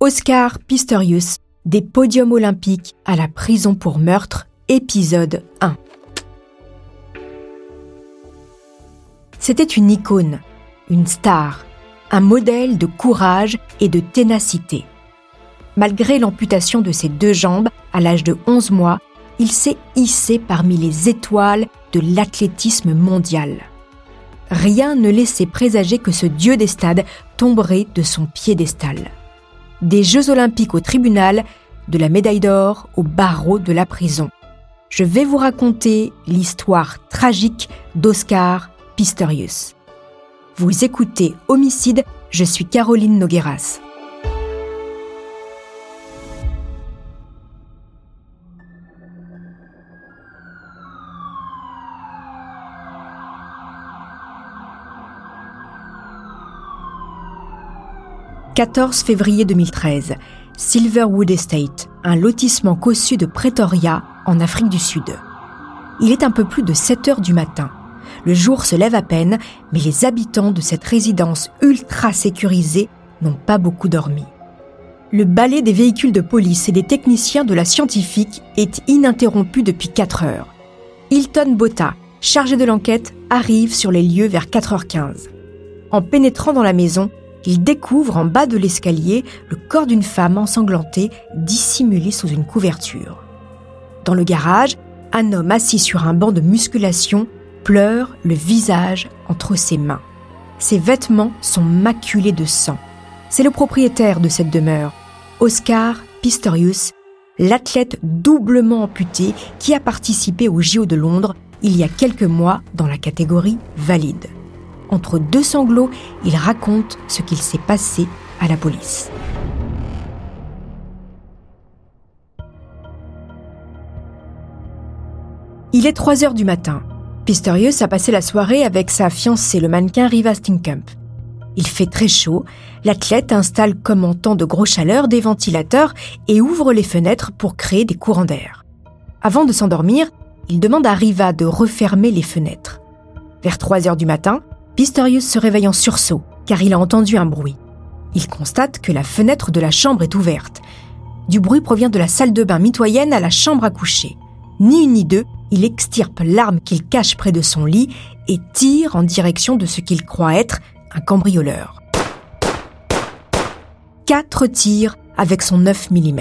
Oscar Pistorius, des podiums olympiques à la prison pour meurtre, épisode 1. C'était une icône, une star, un modèle de courage et de ténacité. Malgré l'amputation de ses deux jambes à l'âge de 11 mois, il s'est hissé parmi les étoiles de l'athlétisme mondial. Rien ne laissait présager que ce dieu des stades tomberait de son piédestal des Jeux olympiques au tribunal, de la médaille d'or au barreau de la prison. Je vais vous raconter l'histoire tragique d'Oscar Pistorius. Vous écoutez Homicide, je suis Caroline Nogueras. « 14 février 2013, Silverwood Estate, un lotissement cossu de Pretoria, en Afrique du Sud. Il est un peu plus de 7 heures du matin. Le jour se lève à peine, mais les habitants de cette résidence ultra sécurisée n'ont pas beaucoup dormi. Le balai des véhicules de police et des techniciens de la scientifique est ininterrompu depuis 4 heures. Hilton Botta, chargé de l'enquête, arrive sur les lieux vers 4h15. En pénétrant dans la maison, il découvre en bas de l'escalier le corps d'une femme ensanglantée dissimulée sous une couverture. Dans le garage, un homme assis sur un banc de musculation pleure le visage entre ses mains. Ses vêtements sont maculés de sang. C'est le propriétaire de cette demeure, Oscar Pistorius, l'athlète doublement amputé qui a participé au JO de Londres il y a quelques mois dans la catégorie valide. Entre deux sanglots, il raconte ce qu'il s'est passé à la police. Il est 3 heures du matin. Pistorius a passé la soirée avec sa fiancée, le mannequin Riva Stinkamp. Il fait très chaud, l'athlète installe comme en temps de grosse chaleur des ventilateurs et ouvre les fenêtres pour créer des courants d'air. Avant de s'endormir, il demande à Riva de refermer les fenêtres. Vers 3 heures du matin, Pistorius se réveille en sursaut, car il a entendu un bruit. Il constate que la fenêtre de la chambre est ouverte. Du bruit provient de la salle de bain mitoyenne à la chambre à coucher. Ni une ni deux, il extirpe l'arme qu'il cache près de son lit et tire en direction de ce qu'il croit être un cambrioleur. Quatre tirs avec son 9 mm.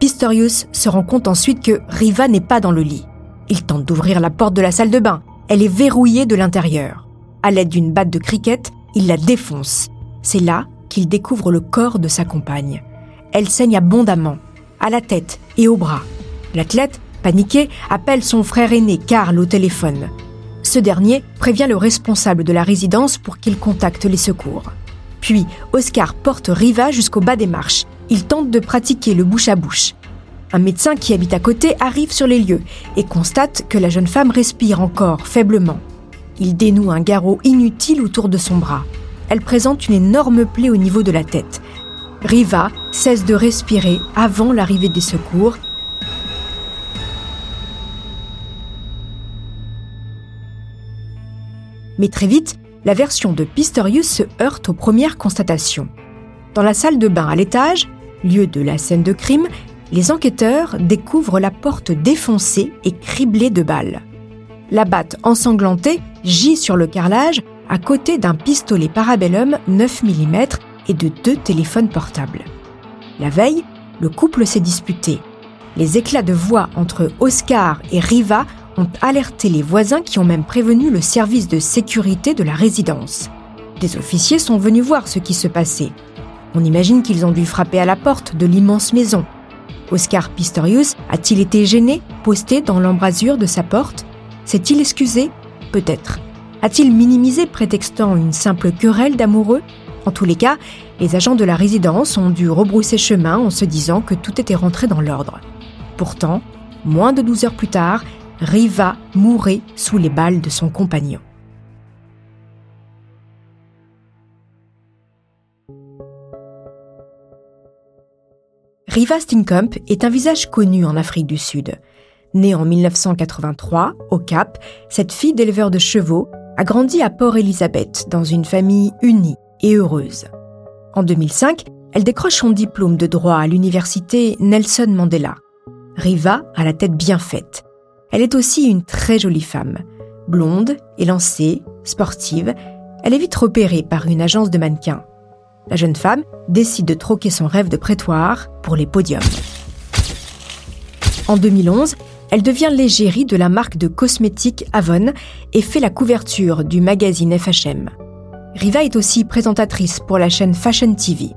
Pistorius se rend compte ensuite que Riva n'est pas dans le lit. Il tente d'ouvrir la porte de la salle de bain. Elle est verrouillée de l'intérieur. À l'aide d'une batte de cricket, il la défonce. C'est là qu'il découvre le corps de sa compagne. Elle saigne abondamment, à la tête et au bras. L'athlète, paniqué, appelle son frère aîné Karl au téléphone. Ce dernier prévient le responsable de la résidence pour qu'il contacte les secours. Puis, Oscar porte Riva jusqu'au bas des marches. Il tente de pratiquer le bouche à bouche. Un médecin qui habite à côté arrive sur les lieux et constate que la jeune femme respire encore faiblement. Il dénoue un garrot inutile autour de son bras. Elle présente une énorme plaie au niveau de la tête. Riva cesse de respirer avant l'arrivée des secours. Mais très vite, la version de Pistorius se heurte aux premières constatations. Dans la salle de bain à l'étage, lieu de la scène de crime, les enquêteurs découvrent la porte défoncée et criblée de balles. La batte ensanglantée gît sur le carrelage à côté d'un pistolet parabellum 9 mm et de deux téléphones portables. La veille, le couple s'est disputé. Les éclats de voix entre Oscar et Riva ont alerté les voisins qui ont même prévenu le service de sécurité de la résidence. Des officiers sont venus voir ce qui se passait. On imagine qu'ils ont dû frapper à la porte de l'immense maison. Oscar Pistorius a-t-il été gêné, posté dans l'embrasure de sa porte? S'est-il excusé Peut-être. A-t-il minimisé prétextant une simple querelle d'amoureux En tous les cas, les agents de la résidence ont dû rebrousser chemin en se disant que tout était rentré dans l'ordre. Pourtant, moins de 12 heures plus tard, Riva mourait sous les balles de son compagnon. Riva Stinkump est un visage connu en Afrique du Sud. Née en 1983 au Cap, cette fille d'éleveur de chevaux a grandi à Port Elizabeth dans une famille unie et heureuse. En 2005, elle décroche son diplôme de droit à l'université Nelson Mandela. Riva a la tête bien faite. Elle est aussi une très jolie femme. Blonde, élancée, sportive, elle est vite repérée par une agence de mannequins la jeune femme décide de troquer son rêve de prétoire pour les podiums. En 2011, elle devient l'égérie de la marque de cosmétiques Avon et fait la couverture du magazine FHM. Riva est aussi présentatrice pour la chaîne Fashion TV.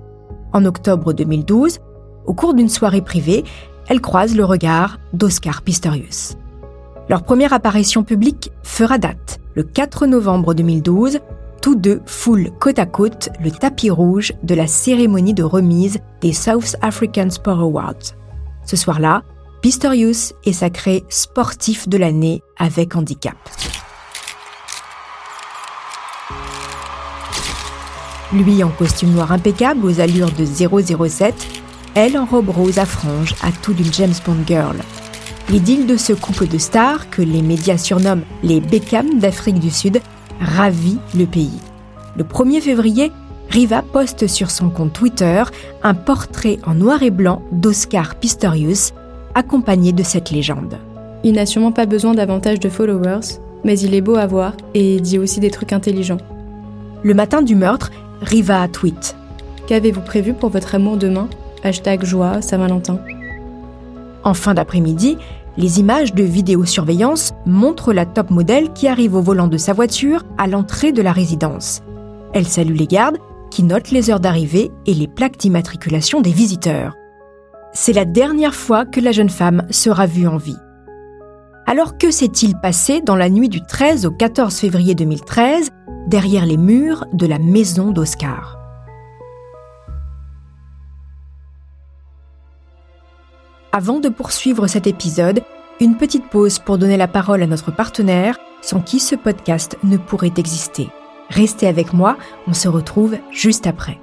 En octobre 2012, au cours d'une soirée privée, elle croise le regard d'Oscar Pistorius. Leur première apparition publique fera date le 4 novembre 2012 tous deux foulent côte à côte le tapis rouge de la cérémonie de remise des South African Sport Awards. Ce soir-là, Pistorius est sacré sportif de l'année avec handicap. Lui en costume noir impeccable aux allures de 007, elle en robe rose à franges à tout d'une James Bond girl. L'idylle de ce couple de stars, que les médias surnomment les Beckham d'Afrique du Sud, ravit le pays. Le 1er février, Riva poste sur son compte Twitter un portrait en noir et blanc d'Oscar Pistorius, accompagné de cette légende. Il n'a sûrement pas besoin davantage de followers, mais il est beau à voir et dit aussi des trucs intelligents. Le matin du meurtre, Riva tweet Qu'avez-vous prévu pour votre amour demain? Hashtag joie, Saint-Valentin. En fin d'après-midi, les images de vidéosurveillance montrent la top modèle qui arrive au volant de sa voiture à l'entrée de la résidence. Elle salue les gardes qui notent les heures d'arrivée et les plaques d'immatriculation des visiteurs. C'est la dernière fois que la jeune femme sera vue en vie. Alors que s'est-il passé dans la nuit du 13 au 14 février 2013 derrière les murs de la maison d'Oscar? Avant de poursuivre cet épisode, une petite pause pour donner la parole à notre partenaire, sans qui ce podcast ne pourrait exister. Restez avec moi, on se retrouve juste après.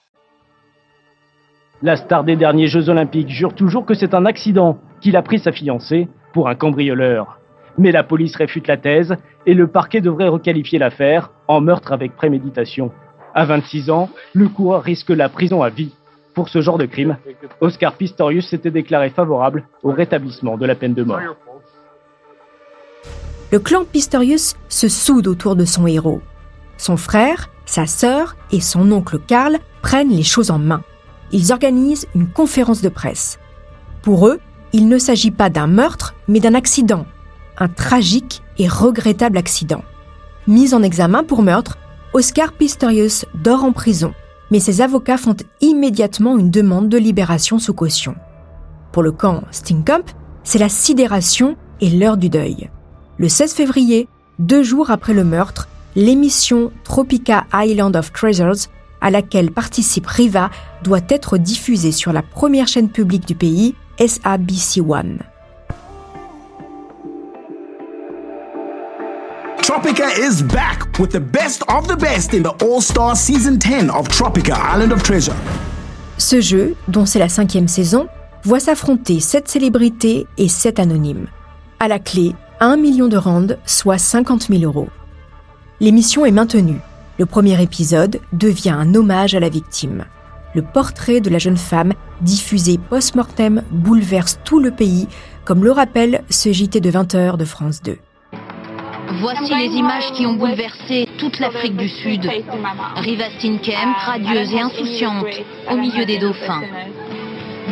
La star des derniers Jeux Olympiques jure toujours que c'est un accident qu'il a pris sa fiancée pour un cambrioleur. Mais la police réfute la thèse et le parquet devrait requalifier l'affaire en meurtre avec préméditation. À 26 ans, le coureur risque la prison à vie. Pour ce genre de crime, Oscar Pistorius s'était déclaré favorable au rétablissement de la peine de mort. Le clan Pistorius se soude autour de son héros. Son frère, sa sœur et son oncle Karl prennent les choses en main. Ils organisent une conférence de presse. Pour eux, il ne s'agit pas d'un meurtre, mais d'un accident. Un tragique et regrettable accident. Mis en examen pour meurtre, Oscar Pistorius dort en prison, mais ses avocats font immédiatement une demande de libération sous caution. Pour le camp Stinkump, c'est la sidération et l'heure du deuil. Le 16 février, deux jours après le meurtre, l'émission Tropica Island of Treasures, à laquelle participe Riva, doit être diffusée sur la première chaîne publique du pays, SABC One. Tropica is back with the best of the best in the All-Star Season 10 of Tropica Island of Treasure. Ce jeu, dont c'est la cinquième saison, voit s'affronter sept célébrités et sept anonymes. À la clé, 1 million de rands, soit 50 000 euros. L'émission est maintenue. Le premier épisode devient un hommage à la victime. Le portrait de la jeune femme, diffusé post-mortem, bouleverse tout le pays, comme le rappelle ce JT de 20h de France 2. Voici les images qui ont bouleversé toute l'Afrique du Sud. Riva Steenkamp, radieuse et insouciante, au milieu des dauphins.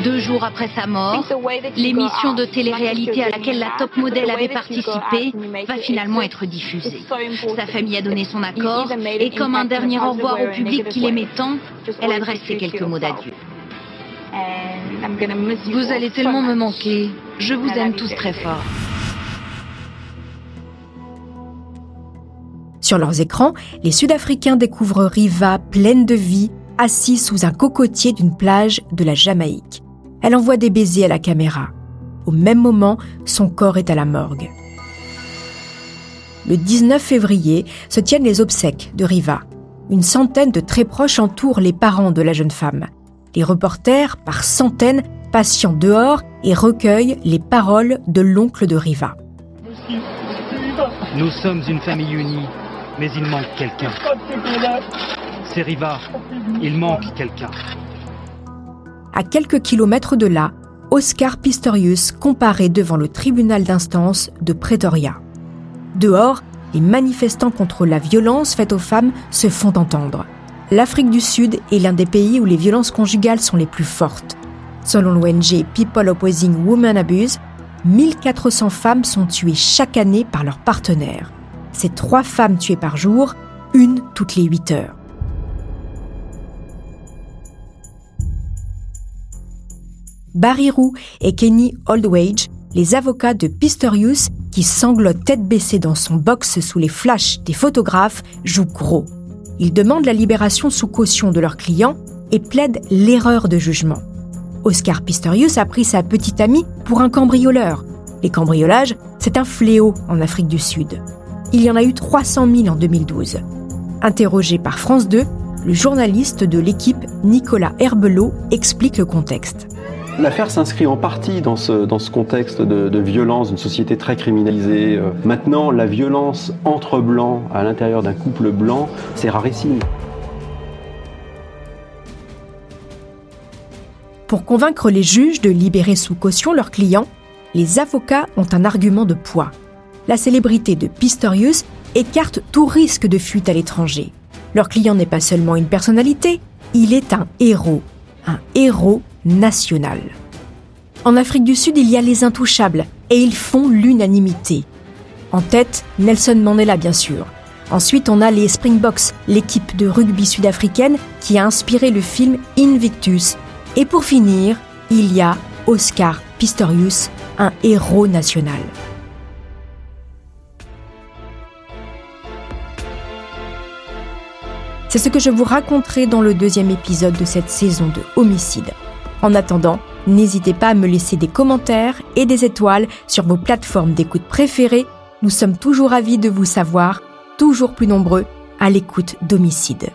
Deux jours après sa mort, l'émission de télé-réalité à laquelle la top modèle avait participé va finalement être diffusée. Sa famille a donné son accord et comme un dernier au revoir au public qui l'aimait tant, elle adresse ces quelques mots d'adieu. Vous allez tellement me manquer. Je vous aime tous très fort. Sur leurs écrans, les Sud-Africains découvrent Riva pleine de vie, assise sous un cocotier d'une plage de la Jamaïque. Elle envoie des baisers à la caméra. Au même moment, son corps est à la morgue. Le 19 février se tiennent les obsèques de Riva. Une centaine de très proches entourent les parents de la jeune femme. Les reporters, par centaines, patientent dehors et recueillent les paroles de l'oncle de Riva. Nous sommes une famille unie, mais il manque quelqu'un. C'est Riva, il manque quelqu'un. À quelques kilomètres de là, Oscar Pistorius comparaît devant le tribunal d'instance de Pretoria. Dehors, les manifestants contre la violence faite aux femmes se font entendre. L'Afrique du Sud est l'un des pays où les violences conjugales sont les plus fortes. Selon l'ONG People Opposing Women Abuse, 1400 femmes sont tuées chaque année par leurs partenaires. C'est trois femmes tuées par jour, une toutes les 8 heures. Barry Roux et Kenny Oldwage, les avocats de Pistorius, qui sanglotent tête baissée dans son box sous les flashs des photographes, jouent gros. Ils demandent la libération sous caution de leur client et plaident l'erreur de jugement. Oscar Pistorius a pris sa petite amie pour un cambrioleur. Les cambriolages, c'est un fléau en Afrique du Sud. Il y en a eu 300 000 en 2012. Interrogé par France 2, le journaliste de l'équipe Nicolas Herbelot explique le contexte. L'affaire s'inscrit en partie dans ce, contexte de, de violence, d'une société très criminalisée. Euh, maintenant, la violence entre blancs à l'intérieur d'un couple blanc, c'est rarissime. Pour convaincre les juges de libérer sous caution leurs clients, les avocats ont un argument de poids. La célébrité de Pistorius écarte tout risque de fuite à l'étranger. Leur client n'est pas seulement une personnalité, il est un héros, un héros national. En Afrique du Sud, il y a les intouchables, et ils font l'unanimité. En tête, Nelson Mandela, bien sûr. Ensuite, on a les Springboks, l'équipe de rugby sud-africaine qui a inspiré le film Invictus. Et pour finir, il y a Oscar Pistorius, un héros national. C'est ce que je vous raconterai dans le deuxième épisode de cette saison de Homicide. En attendant, n'hésitez pas à me laisser des commentaires et des étoiles sur vos plateformes d'écoute préférées. Nous sommes toujours ravis de vous savoir, toujours plus nombreux, à l'écoute d'Homicide.